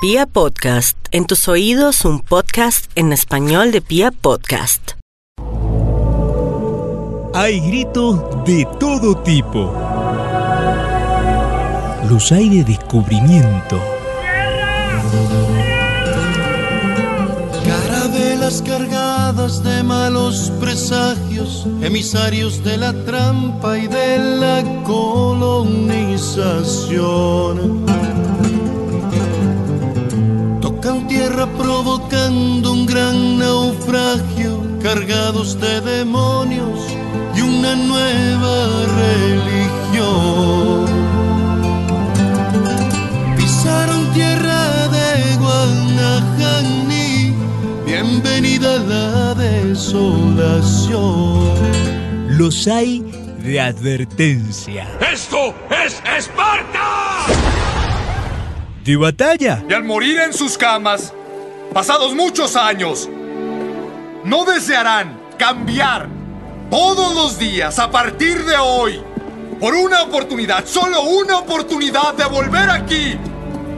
Pia Podcast, en tus oídos un podcast en español de Pia Podcast. Hay gritos de todo tipo. Los hay de descubrimiento. Carabelas cargadas de malos presagios, emisarios de la trampa y de la colonización. Tocan tierra provocando un gran naufragio, cargados de demonios y una nueva religión. Pisaron tierra de Guanajani, bienvenida a la desolación. Los hay de advertencia. ¡Esto es Esparta! De batalla. Y al morir en sus camas, pasados muchos años, no desearán cambiar todos los días a partir de hoy por una oportunidad, solo una oportunidad de volver aquí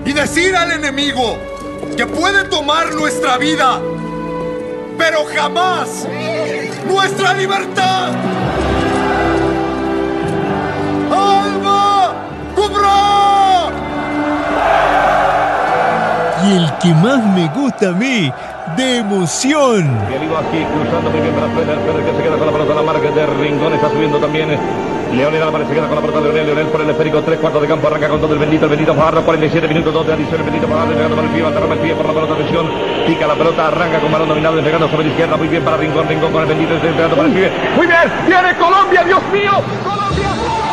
y decir al enemigo que puede tomar nuestra vida, pero jamás nuestra libertad. ¡Alba! ¡Cubra! Y el que más me gusta a mí, de emoción. Viene aquí cruzando muy bien para Feder. Feder que se queda con la pelota. La marca de Rincón está subiendo también. Leonel Álvarez se queda con la pelota. Leonel, Leonel por el esférico. Tres cuartos de campo. Arranca con todo el bendito. El bendito Fajardo. 47 minutos. Dos de adición. El bendito Fajardo. Llegando para el pie. Aterra el pie por la pelota. Atención. Pica la pelota. Arranca con balón dominado. Entregando sobre la izquierda. Muy bien para Rincón. Rincón con el bendito. Entregando para el pie. Muy bien. Viene Colombia. Dios mío. Colombia.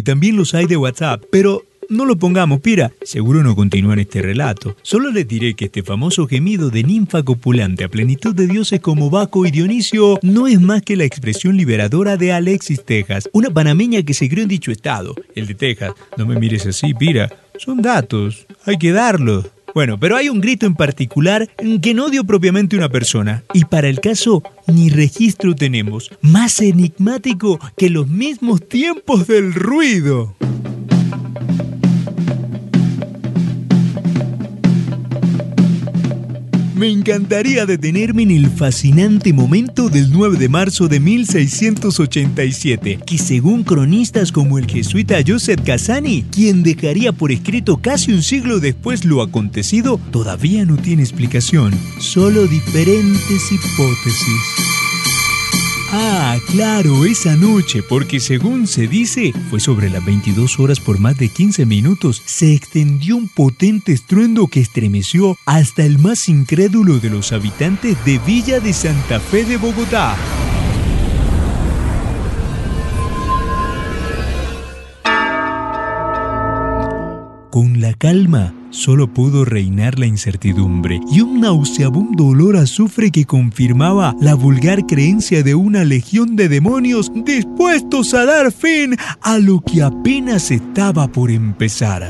Y también los hay de WhatsApp, pero no lo pongamos, pira. Seguro no continúan este relato. Solo les diré que este famoso gemido de ninfa copulante a plenitud de dioses como Baco y Dionisio no es más que la expresión liberadora de Alexis Texas, una panameña que se crió en dicho estado. El de Texas, no me mires así, pira. Son datos, hay que darlos. Bueno, pero hay un grito en particular que no dio propiamente una persona. Y para el caso, ni registro tenemos. Más enigmático que los mismos tiempos del ruido. Me encantaría detenerme en el fascinante momento del 9 de marzo de 1687, que según cronistas como el jesuita Joseph Cassani, quien dejaría por escrito casi un siglo después lo acontecido, todavía no tiene explicación, solo diferentes hipótesis. Ah, claro, esa noche, porque según se dice, fue sobre las 22 horas por más de 15 minutos, se extendió un potente estruendo que estremeció hasta el más incrédulo de los habitantes de Villa de Santa Fe de Bogotá. Con la calma solo pudo reinar la incertidumbre y un nauseabundo olor azufre que confirmaba la vulgar creencia de una legión de demonios dispuestos a dar fin a lo que apenas estaba por empezar.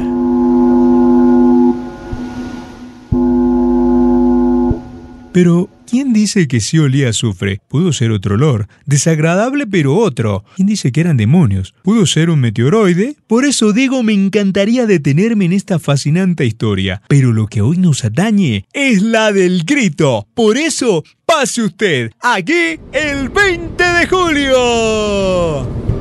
Pero, ¿quién dice que sí olía azufre? Pudo ser otro olor, desagradable pero otro. ¿Quién dice que eran demonios? Pudo ser un meteoroide. Por eso digo, me encantaría detenerme en esta fascinante historia. Pero lo que hoy nos atañe es la del grito. Por eso, pase usted, aquí el 20 de julio.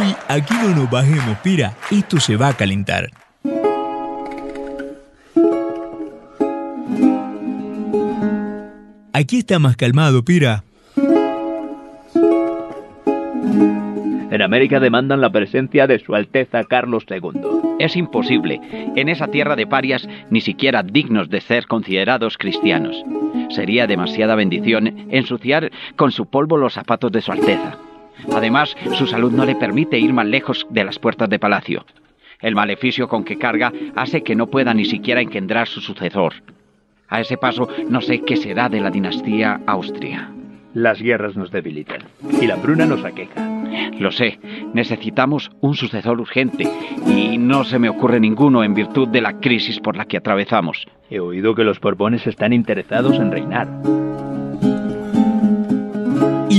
Uy, aquí no nos bajemos, pira. Esto se va a calentar. Aquí está más calmado, Pira. En América demandan la presencia de Su Alteza Carlos II. Es imposible. En esa tierra de parias, ni siquiera dignos de ser considerados cristianos. Sería demasiada bendición ensuciar con su polvo los zapatos de Su Alteza. Además, su salud no le permite ir más lejos de las puertas de palacio. El maleficio con que carga hace que no pueda ni siquiera engendrar su sucesor. A ese paso, no sé qué será de la dinastía Austria. Las guerras nos debilitan y la bruna nos aqueja. Lo sé, necesitamos un sucesor urgente y no se me ocurre ninguno en virtud de la crisis por la que atravesamos. He oído que los Borbones están interesados en reinar.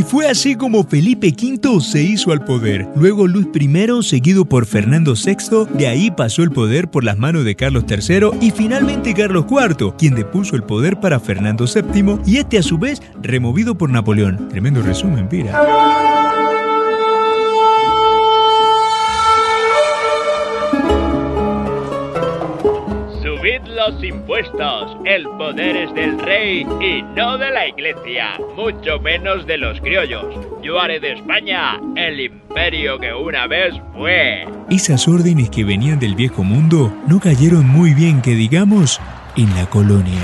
Fue así como Felipe V se hizo al poder. Luego Luis I, seguido por Fernando VI, de ahí pasó el poder por las manos de Carlos III y finalmente Carlos IV, quien depuso el poder para Fernando VII y este a su vez removido por Napoleón. Tremendo resumen, Pira. Los impuestos. El poder es del rey y no de la iglesia, mucho menos de los criollos. Yo haré de España el imperio que una vez fue. Esas órdenes que venían del viejo mundo no cayeron muy bien, que digamos, en la colonia.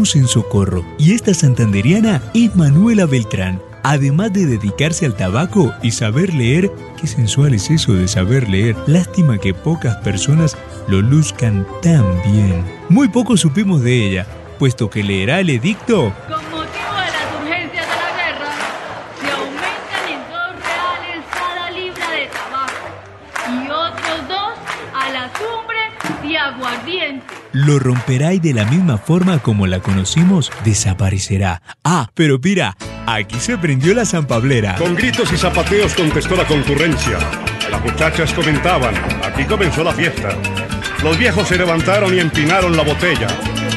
En Socorro y esta santanderiana es Manuela Beltrán. Además de dedicarse al tabaco y saber leer, qué sensual es eso de saber leer. Lástima que pocas personas lo luzcan tan bien. Muy poco supimos de ella, puesto que leerá el edicto lo romperá y de la misma forma como la conocimos, desaparecerá. Ah, pero mira, aquí se prendió la zampablera. Con gritos y zapateos contestó la concurrencia. Las muchachas comentaban, aquí comenzó la fiesta. Los viejos se levantaron y empinaron la botella.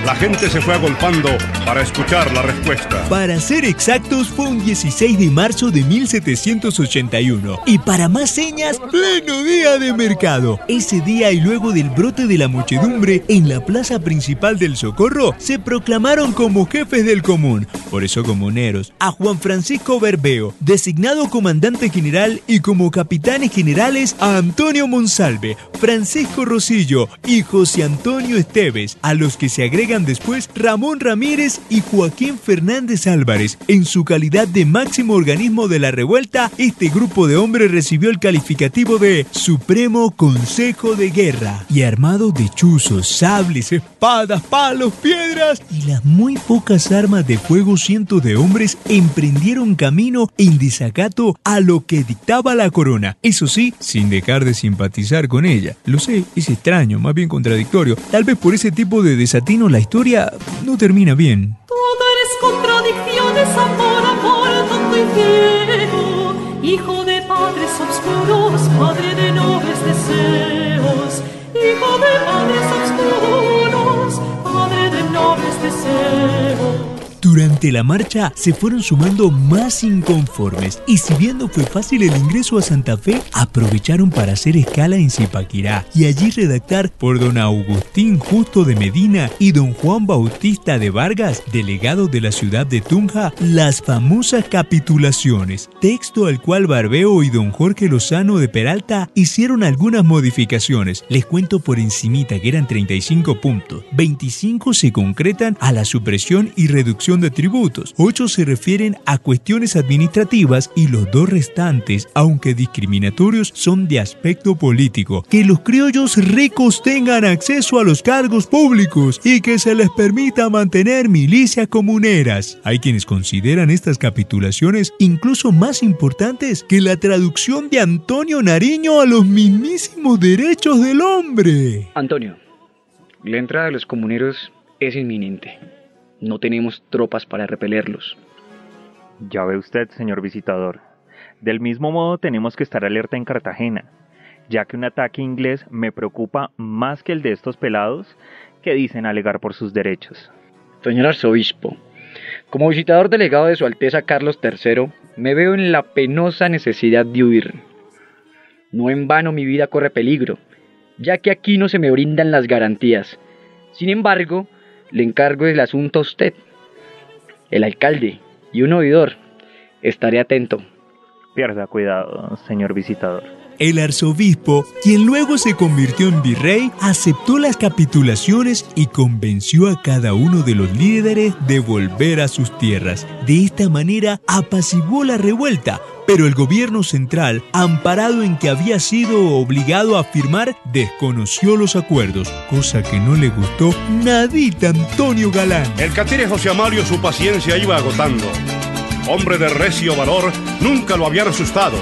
La gente se fue agolpando para escuchar la respuesta. Para ser exactos, fue un 16 de marzo de 1781. Y para más señas, pleno día de mercado. Ese día y luego del brote de la muchedumbre en la plaza principal del Socorro, se proclamaron como jefes del común, por eso comuneros, a Juan Francisco Berbeo, designado comandante general y como capitanes generales a Antonio Monsalve, Francisco Rosillo y José Antonio Esteves, a los que se después Ramón Ramírez y Joaquín Fernández Álvarez. En su calidad de máximo organismo de la revuelta, este grupo de hombres recibió el calificativo de Supremo Consejo de Guerra y armado de chuzos, sables, espadas, palos, piedras y las muy pocas armas de fuego, cientos de hombres emprendieron camino en desacato a lo que dictaba la corona. Eso sí, sin dejar de simpatizar con ella. Lo sé, es extraño, más bien contradictorio. Tal vez por ese tipo de desatino la historia no termina bien. Todo eres contradicciones, amor, amor, tonto y ciego, hijo de padres obscuros, padre de nobles deseos, hijo de padres obscuros, Durante la marcha se fueron sumando más inconformes. Y si bien no fue fácil el ingreso a Santa Fe, aprovecharon para hacer escala en Zipaquirá y allí redactar por don Agustín Justo de Medina y don Juan Bautista de Vargas, delegado de la ciudad de Tunja, las famosas capitulaciones, texto al cual Barbeo y don Jorge Lozano de Peralta hicieron algunas modificaciones. Les cuento por encimita que eran 35 puntos, 25 se concretan a la supresión y reducción tributos. Ocho se refieren a cuestiones administrativas y los dos restantes, aunque discriminatorios, son de aspecto político. Que los criollos ricos tengan acceso a los cargos públicos y que se les permita mantener milicias comuneras. Hay quienes consideran estas capitulaciones incluso más importantes que la traducción de Antonio Nariño a los mismísimos derechos del hombre. Antonio, La entrada de los comuneros es inminente. No tenemos tropas para repelerlos. Ya ve usted, señor visitador. Del mismo modo tenemos que estar alerta en Cartagena, ya que un ataque inglés me preocupa más que el de estos pelados que dicen alegar por sus derechos. Señor arzobispo, como visitador delegado de Su Alteza Carlos III, me veo en la penosa necesidad de huir. No en vano mi vida corre peligro, ya que aquí no se me brindan las garantías. Sin embargo, le encargo el asunto a usted, el alcalde y un oidor. Estaré atento. Pierda cuidado, señor visitador. El arzobispo, quien luego se convirtió en virrey, aceptó las capitulaciones y convenció a cada uno de los líderes de volver a sus tierras. De esta manera apaciguó la revuelta, pero el gobierno central, amparado en que había sido obligado a firmar, desconoció los acuerdos, cosa que no le gustó nadita Antonio Galán. El catire José Amalio su paciencia iba agotando. Hombre de recio valor, nunca lo habían asustado.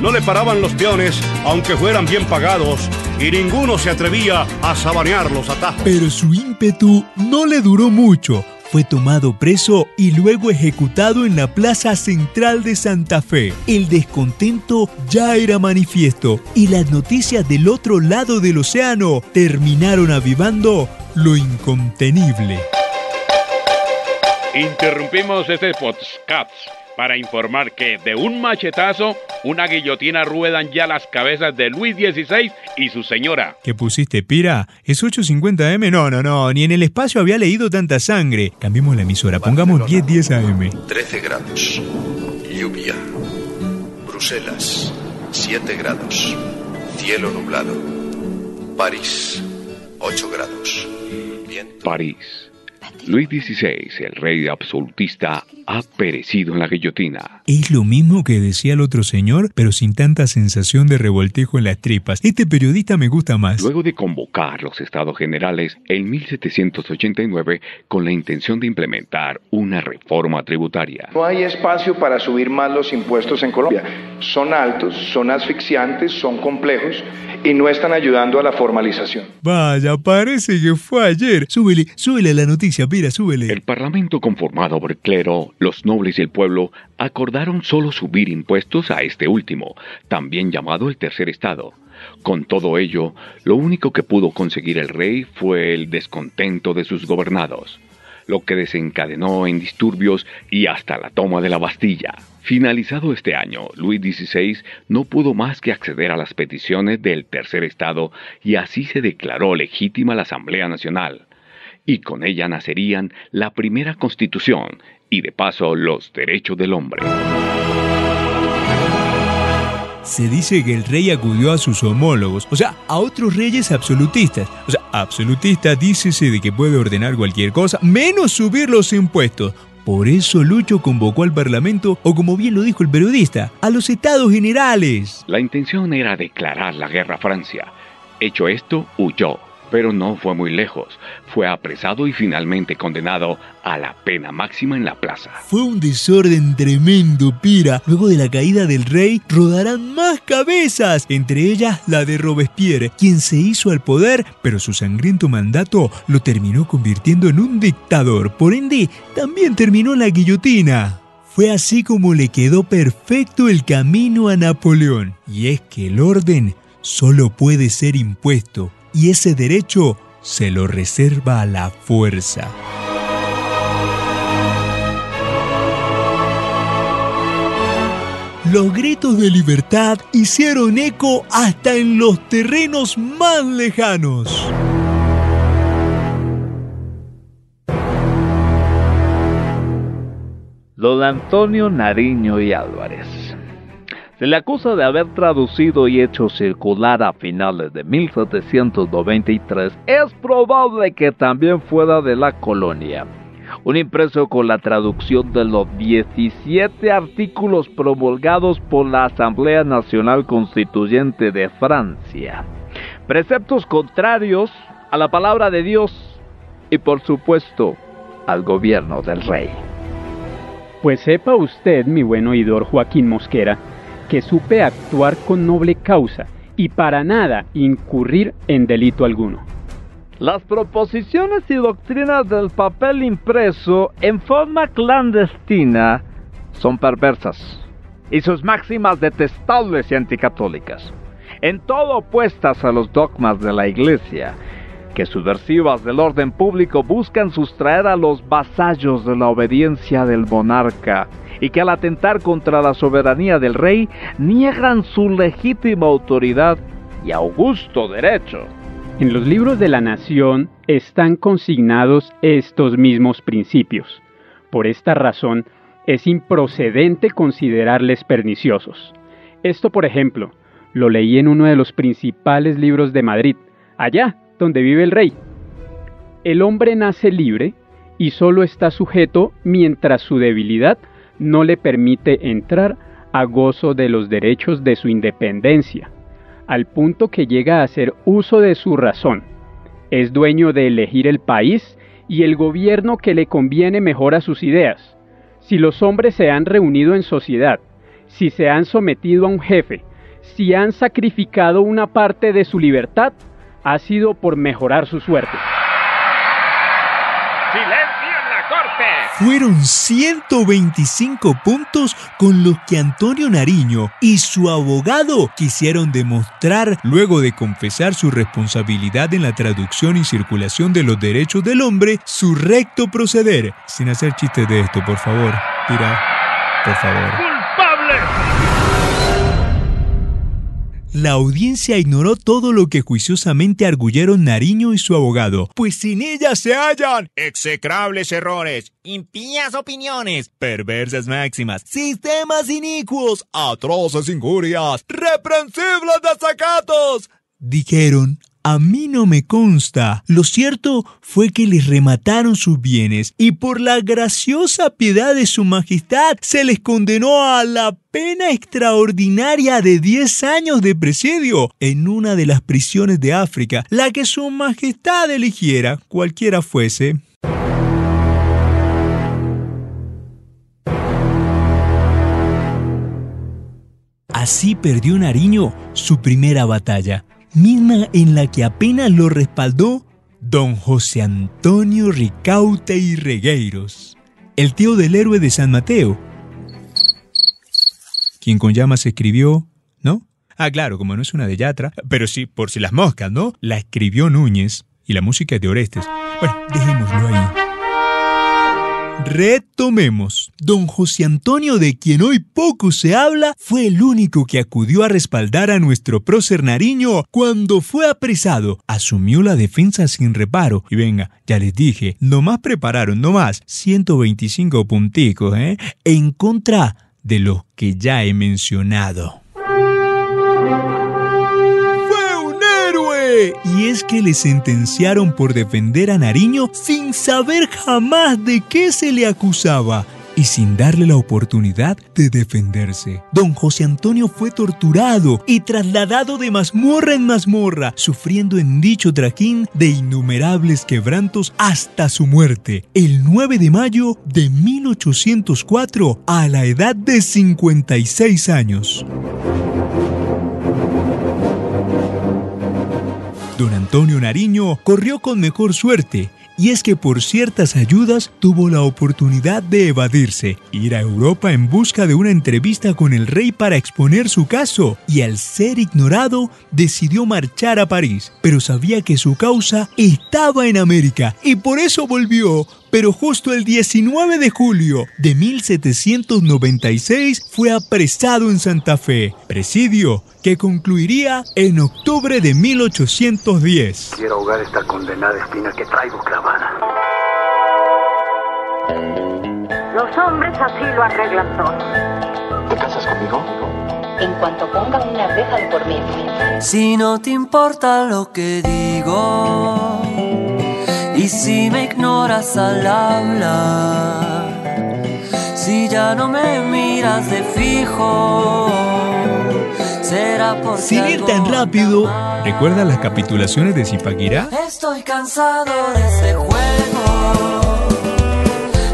No le paraban los peones, aunque fueran bien pagados, y ninguno se atrevía a sabanear los atajos. Pero su ímpetu no le duró mucho. Fue tomado preso y luego ejecutado en la plaza central de Santa Fe. El descontento ya era manifiesto y las noticias del otro lado del océano terminaron avivando lo incontenible. Interrumpimos este podcast para informar que de un machetazo, una guillotina ruedan ya las cabezas de Luis XVI y su señora. ¿Qué pusiste, Pira? ¿Es 850M? No, no, no, ni en el espacio había leído tanta sangre. Cambiemos la emisora, pongamos 1010 AM. 13 grados. Lluvia. Bruselas. 7 grados. Cielo nublado. París. 8 grados. París. Luis XVI, el rey absolutista, ha perecido en la guillotina. Es lo mismo que decía el otro señor, pero sin tanta sensación de revoltejo en las tripas. Este periodista me gusta más. Luego de convocar los estados generales en 1789 con la intención de implementar una reforma tributaria. No hay espacio para subir más los impuestos en Colombia. Son altos, son asfixiantes, son complejos y no están ayudando a la formalización. Vaya, parece que fue ayer. Súbele, súbele a la noticia, mira, súbele. El parlamento conformado por el clero, los nobles y el pueblo acordaron solo subir impuestos a este último, también llamado el tercer estado. Con todo ello, lo único que pudo conseguir el rey fue el descontento de sus gobernados, lo que desencadenó en disturbios y hasta la toma de la Bastilla. Finalizado este año, Luis XVI no pudo más que acceder a las peticiones del tercer estado y así se declaró legítima la Asamblea Nacional. Y con ella nacerían la primera constitución y de paso los derechos del hombre. Se dice que el rey acudió a sus homólogos, o sea, a otros reyes absolutistas. O sea, absolutista dícese de que puede ordenar cualquier cosa, menos subir los impuestos. Por eso Lucho convocó al Parlamento, o como bien lo dijo el periodista, a los estados generales. La intención era declarar la guerra a Francia. Hecho esto, huyó, pero no fue muy lejos. Fue apresado y finalmente condenado a la pena máxima en la plaza. Fue un desorden tremendo, Pira. Luego de la caída del rey, rodarán más cabezas, entre ellas la de Robespierre, quien se hizo al poder, pero su sangriento mandato lo terminó convirtiendo en un dictador. Por ende, también terminó la guillotina. Fue así como le quedó perfecto el camino a Napoleón. Y es que el orden solo puede ser impuesto y ese derecho se lo reserva a la fuerza. Los gritos de libertad hicieron eco hasta en los terrenos más lejanos. Don Antonio Nariño y Álvarez. Se le acusa de haber traducido y hecho circular a finales de 1793. Es probable que también fuera de la colonia. Un impreso con la traducción de los 17 artículos promulgados por la Asamblea Nacional Constituyente de Francia. Preceptos contrarios a la palabra de Dios y por supuesto al gobierno del rey. Pues sepa usted, mi buen oidor Joaquín Mosquera, que supe actuar con noble causa y para nada incurrir en delito alguno. Las proposiciones y doctrinas del papel impreso en forma clandestina son perversas y sus máximas detestables y anticatólicas, en todo opuestas a los dogmas de la Iglesia, que subversivas del orden público buscan sustraer a los vasallos de la obediencia del monarca y que al atentar contra la soberanía del rey niegan su legítima autoridad y augusto derecho. En los libros de la nación están consignados estos mismos principios. Por esta razón, es improcedente considerarles perniciosos. Esto, por ejemplo, lo leí en uno de los principales libros de Madrid, allá donde vive el rey. El hombre nace libre y solo está sujeto mientras su debilidad no le permite entrar a gozo de los derechos de su independencia al punto que llega a hacer uso de su razón. Es dueño de elegir el país y el gobierno que le conviene mejor a sus ideas. Si los hombres se han reunido en sociedad, si se han sometido a un jefe, si han sacrificado una parte de su libertad, ha sido por mejorar su suerte. Fueron 125 puntos con los que Antonio Nariño y su abogado quisieron demostrar, luego de confesar su responsabilidad en la traducción y circulación de los derechos del hombre, su recto proceder. Sin hacer chistes de esto, por favor. Tira, por favor. La audiencia ignoró todo lo que juiciosamente arguyeron Nariño y su abogado, pues sin ella se hallan execrables errores, impías opiniones, perversas máximas, sistemas inicuos, atroces injurias, reprensibles desacatos. Dijeron, a mí no me consta. Lo cierto fue que les remataron sus bienes y por la graciosa piedad de su majestad se les condenó a la pena extraordinaria de 10 años de presidio en una de las prisiones de África, la que su majestad eligiera, cualquiera fuese. Así perdió Nariño su primera batalla misma en la que apenas lo respaldó don José Antonio Ricaute y Regueiros, el tío del héroe de San Mateo, quien con llamas escribió, ¿no? Ah, claro, como no es una de Yatra, pero sí, por si las moscas, ¿no? La escribió Núñez y la música es de Orestes. Bueno, dejémoslo ahí. Retomemos. Don José Antonio, de quien hoy poco se habla, fue el único que acudió a respaldar a nuestro prócer Nariño cuando fue apresado. Asumió la defensa sin reparo. Y venga, ya les dije, nomás prepararon, nomás 125 punticos, ¿eh? En contra de los que ya he mencionado. Y es que le sentenciaron por defender a Nariño sin saber jamás de qué se le acusaba y sin darle la oportunidad de defenderse. Don José Antonio fue torturado y trasladado de mazmorra en mazmorra, sufriendo en dicho trajín de innumerables quebrantos hasta su muerte, el 9 de mayo de 1804, a la edad de 56 años. Don Antonio Nariño corrió con mejor suerte, y es que por ciertas ayudas tuvo la oportunidad de evadirse, ir a Europa en busca de una entrevista con el rey para exponer su caso, y al ser ignorado decidió marchar a París, pero sabía que su causa estaba en América, y por eso volvió pero justo el 19 de julio de 1796 fue apresado en Santa Fe, presidio que concluiría en octubre de 1810. Quiero ahogar esta condenada espina que traigo clavada. Los hombres así lo arreglan todo. ¿Te casas conmigo? En cuanto pongan una reja de por medio. Si no te importa lo que digo si me ignoras al hablar, si ya no me miras de fijo, será porque. Sin ir tan rápido, ¿recuerdas las capitulaciones de Zipaquirá? Estoy cansado de ese juego,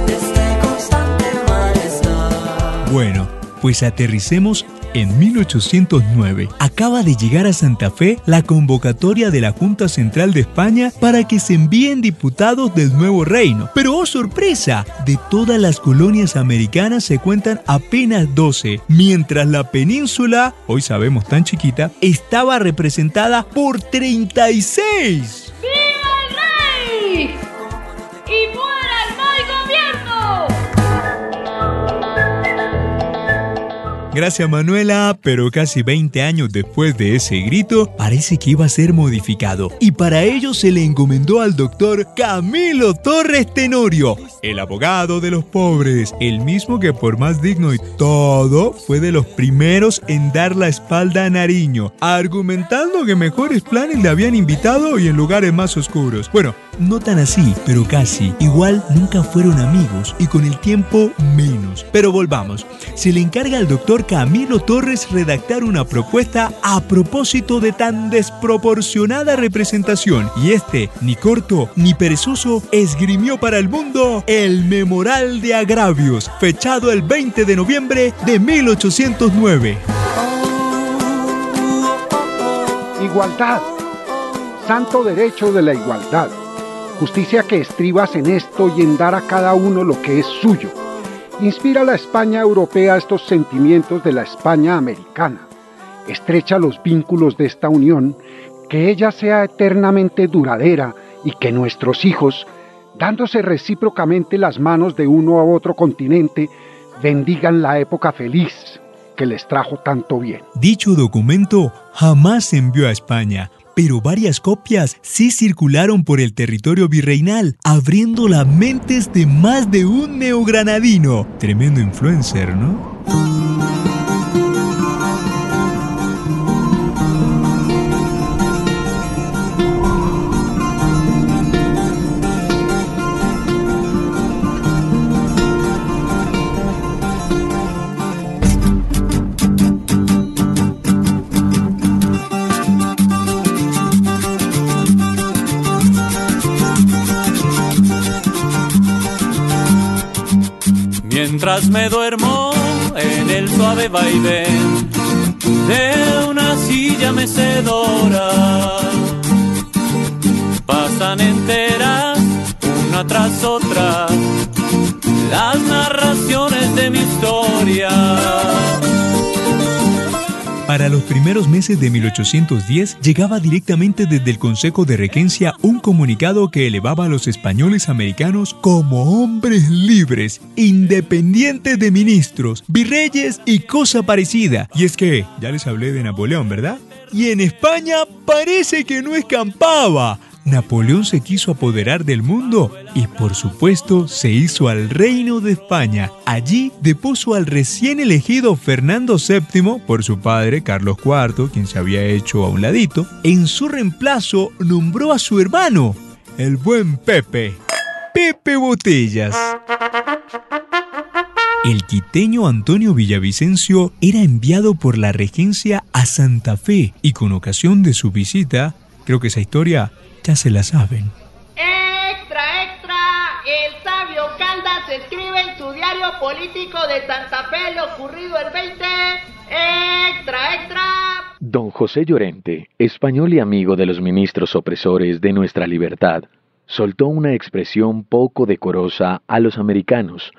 de este constante malestar. Bueno, Pues aterricemos en 1809. Acaba de llegar a Santa Fe la convocatoria de la Junta Central de España para que se envíen diputados del nuevo reino. Pero oh sorpresa, de todas las colonias americanas se cuentan apenas 12, mientras la península, hoy sabemos tan chiquita, estaba representada por 36. Gracias Manuela, pero casi 20 años después de ese grito, parece que iba a ser modificado. Y para ello se le encomendó al doctor Camilo Torres Tenorio, el abogado de los pobres, el mismo que por más digno y todo, fue de los primeros en dar la espalda a Nariño, argumentando que mejores planes le habían invitado y en lugares más oscuros. Bueno, no tan así, pero casi. Igual nunca fueron amigos y con el tiempo menos. Pero volvamos. Se le encarga al doctor Camilo Torres redactar una propuesta a propósito de tan desproporcionada representación. Y este, ni corto ni perezoso, esgrimió para el mundo el Memoral de Agravios, fechado el 20 de noviembre de 1809. Igualdad. Santo derecho de la igualdad. Justicia que estribas en esto y en dar a cada uno lo que es suyo. Inspira a la España europea estos sentimientos de la España americana. Estrecha los vínculos de esta unión, que ella sea eternamente duradera y que nuestros hijos, dándose recíprocamente las manos de uno a otro continente, bendigan la época feliz que les trajo tanto bien. Dicho documento jamás se envió a España, pero varias copias sí circularon por el territorio virreinal, abriendo las mentes de más de un neogranadino. Tremendo influencer, ¿no? Me duermo en el suave vaivén de una silla mecedora, pasan enteras una tras otra las narraciones de mi historia. Para los primeros meses de 1810 llegaba directamente desde el Consejo de Regencia un comunicado que elevaba a los españoles americanos como hombres libres, independientes de ministros, virreyes y cosa parecida. Y es que, ya les hablé de Napoleón, ¿verdad? Y en España parece que no escampaba. Napoleón se quiso apoderar del mundo y por supuesto se hizo al reino de España. Allí depuso al recién elegido Fernando VII por su padre Carlos IV, quien se había hecho a un ladito. En su reemplazo nombró a su hermano, el buen Pepe, Pepe Botellas. El quiteño Antonio Villavicencio era enviado por la regencia a Santa Fe y con ocasión de su visita, creo que esa historia ya se la saben. Extra, extra. El sabio Caldas escribe en su diario político de Santa Fe lo ocurrido el 20. Extra, extra. Don José Llorente, español y amigo de los ministros opresores de nuestra libertad, soltó una expresión poco decorosa a los americanos.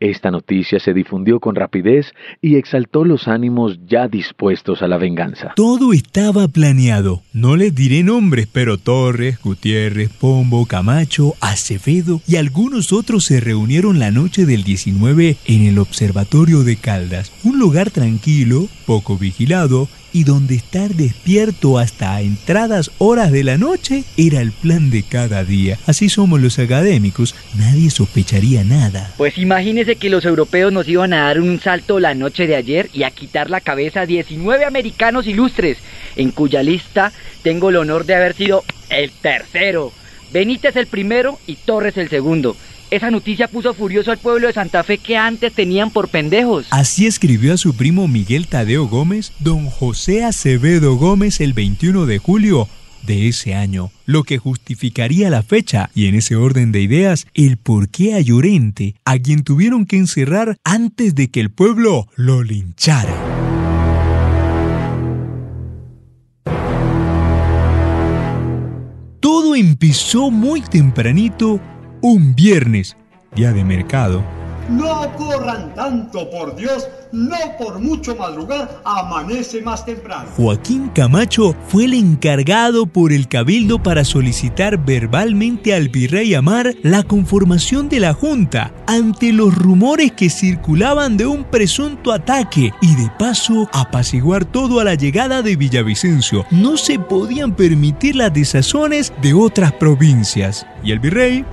Esta noticia se difundió con rapidez y exaltó los ánimos ya dispuestos a la venganza. Todo estaba planeado. No les diré nombres, pero Torres, Gutiérrez, Pombo, Camacho, Acevedo y algunos otros se reunieron la noche del 19 en el Observatorio de Caldas, un lugar tranquilo, poco vigilado y donde estar despierto hasta entradas horas de la noche era el plan de cada día. Así somos los académicos, nadie sospecharía nada. Pues imagínese que los europeos nos iban a dar un salto la noche de ayer y a quitar la cabeza a 19 americanos ilustres, en cuya lista tengo el honor de haber sido el tercero. Benítez el primero y Torres el segundo. Esa noticia puso furioso al pueblo de Santa Fe que antes tenían por pendejos. Así escribió a su primo Miguel Tadeo Gómez, don José Acevedo Gómez el 21 de julio, de ese año, lo que justificaría la fecha y en ese orden de ideas el por qué a Llorente, a quien tuvieron que encerrar antes de que el pueblo lo linchara. Todo empezó muy tempranito un viernes, día de mercado, no corran tanto, por Dios, no por mucho madrugar, amanece más temprano. Joaquín Camacho fue el encargado por el cabildo para solicitar verbalmente al virrey Amar la conformación de la Junta ante los rumores que circulaban de un presunto ataque y de paso apaciguar todo a la llegada de Villavicencio. No se podían permitir las desazones de otras provincias. Y el virrey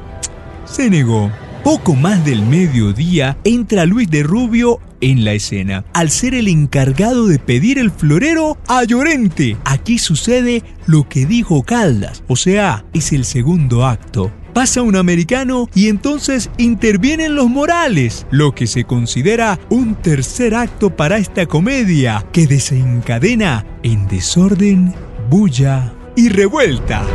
se negó. Poco más del mediodía entra Luis de Rubio en la escena, al ser el encargado de pedir el florero a Llorente. Aquí sucede lo que dijo Caldas, o sea, es el segundo acto. Pasa un americano y entonces intervienen los morales, lo que se considera un tercer acto para esta comedia que desencadena en desorden, bulla y revuelta.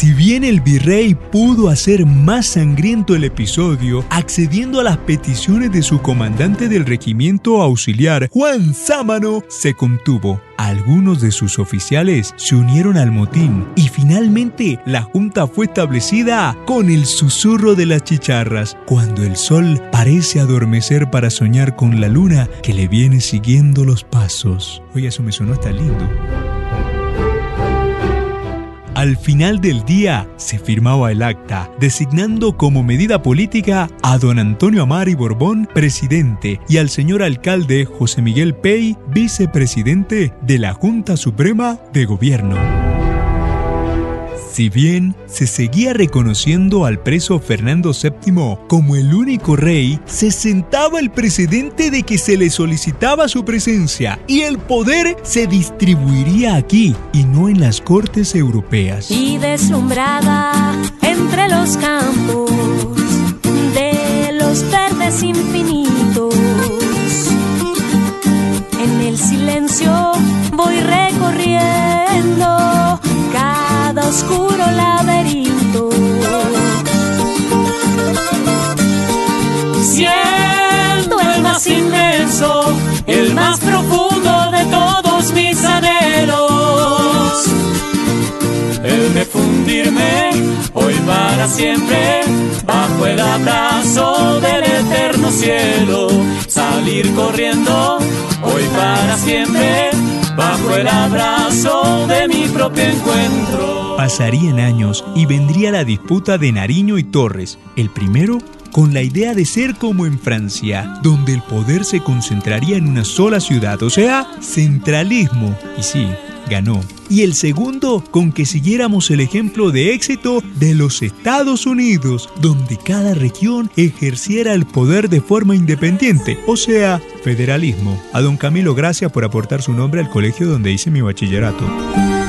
Si bien el virrey pudo hacer más sangriento el episodio, accediendo a las peticiones de su comandante del regimiento auxiliar, Juan Sámano, se contuvo. Algunos de sus oficiales se unieron al motín y finalmente la junta fue establecida con el susurro de las chicharras, cuando el sol parece adormecer para soñar con la luna que le viene siguiendo los pasos. Oye, eso me sonó hasta lindo. Al final del día se firmaba el acta, designando como medida política a don Antonio Amari Borbón presidente y al señor alcalde José Miguel Pey vicepresidente de la Junta Suprema de Gobierno. Si bien se seguía reconociendo al preso Fernando VII como el único rey, se sentaba el precedente de que se le solicitaba su presencia y el poder se distribuiría aquí y no en las cortes europeas. Y deslumbrada entre los campos de los verdes infinitos, en el silencio voy recorriendo oscuro laberinto. Siento el más inmenso, el más profundo de todos mis anhelos. El de fundirme hoy para siempre bajo el abrazo del eterno cielo. Salir corriendo hoy para siempre bajo el abrazo de mi propio encuentro. Pasarían años y vendría la disputa de Nariño y Torres. El primero con la idea de ser como en Francia, donde el poder se concentraría en una sola ciudad, o sea, centralismo. Y sí, ganó. Y el segundo, con que siguiéramos el ejemplo de éxito de los Estados Unidos, donde cada región ejerciera el poder de forma independiente, o sea, federalismo. A don Camilo, gracias por aportar su nombre al colegio donde hice mi bachillerato.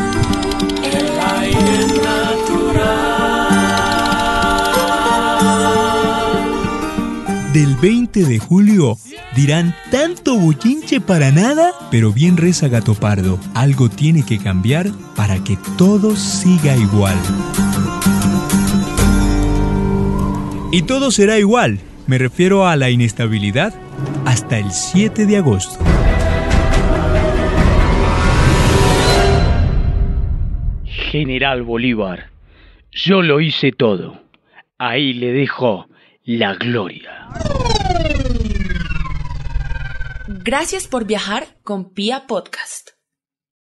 Del 20 de julio dirán tanto bochinche para nada, pero bien reza gato pardo. Algo tiene que cambiar para que todo siga igual. Y todo será igual. Me refiero a la inestabilidad hasta el 7 de agosto. General Bolívar, yo lo hice todo. Ahí le dejo la gloria. Gracias por viajar con Pia Podcast.